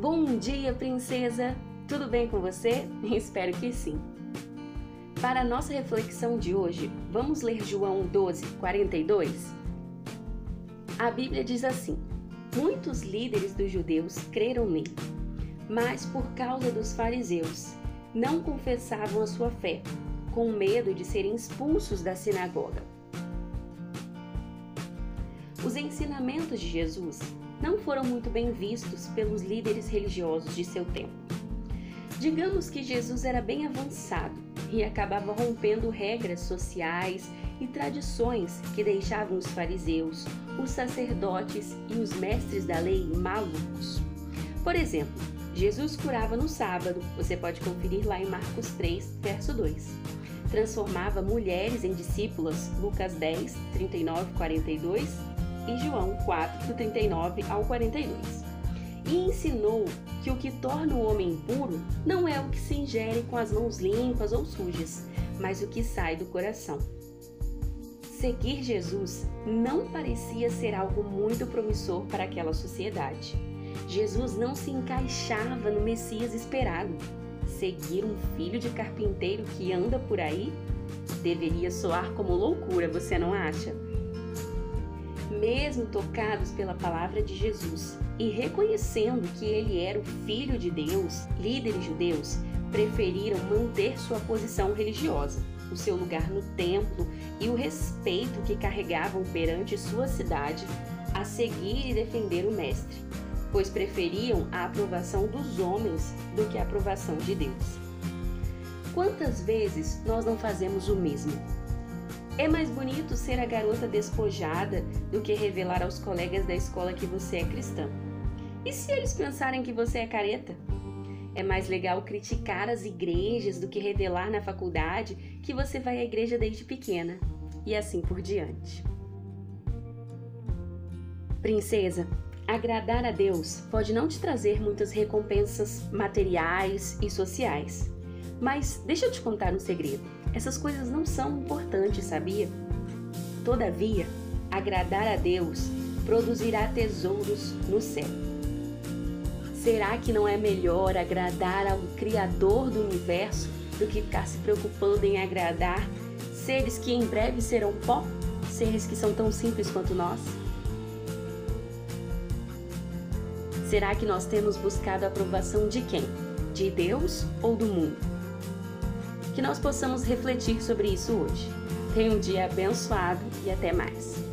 Bom dia, princesa! Tudo bem com você? Espero que sim. Para a nossa reflexão de hoje, vamos ler João 12, 42? A Bíblia diz assim: Muitos líderes dos judeus creram nele, mas por causa dos fariseus, não confessavam a sua fé, com medo de serem expulsos da sinagoga. Os ensinamentos de Jesus não foram muito bem vistos pelos líderes religiosos de seu tempo. Digamos que Jesus era bem avançado e acabava rompendo regras sociais e tradições que deixavam os fariseus, os sacerdotes e os mestres da lei malucos. Por exemplo, Jesus curava no sábado, você pode conferir lá em Marcos 3, verso 2. Transformava mulheres em discípulas, Lucas 10, 39, 42 e João 4, do 39 ao 42. E ensinou que o que torna o homem impuro não é o que se ingere com as mãos limpas ou sujas, mas o que sai do coração. Seguir Jesus não parecia ser algo muito promissor para aquela sociedade. Jesus não se encaixava no Messias esperado. Seguir um filho de carpinteiro que anda por aí deveria soar como loucura, você não acha? Mesmo tocados pela palavra de Jesus e reconhecendo que ele era o Filho de Deus, líderes judeus preferiram manter sua posição religiosa, o seu lugar no templo e o respeito que carregavam perante sua cidade a seguir e defender o Mestre, pois preferiam a aprovação dos homens do que a aprovação de Deus. Quantas vezes nós não fazemos o mesmo? É mais bonito ser a garota despojada do que revelar aos colegas da escola que você é cristã. E se eles pensarem que você é careta? É mais legal criticar as igrejas do que revelar na faculdade que você vai à igreja desde pequena. E assim por diante. Princesa, agradar a Deus pode não te trazer muitas recompensas materiais e sociais. Mas deixa eu te contar um segredo. Essas coisas não são importantes, sabia? Todavia, agradar a Deus produzirá tesouros no céu. Será que não é melhor agradar ao Criador do universo do que ficar se preocupando em agradar seres que em breve serão pó? Seres que são tão simples quanto nós? Será que nós temos buscado a aprovação de quem? De Deus ou do mundo? Que nós possamos refletir sobre isso hoje. Tenha um dia abençoado e até mais.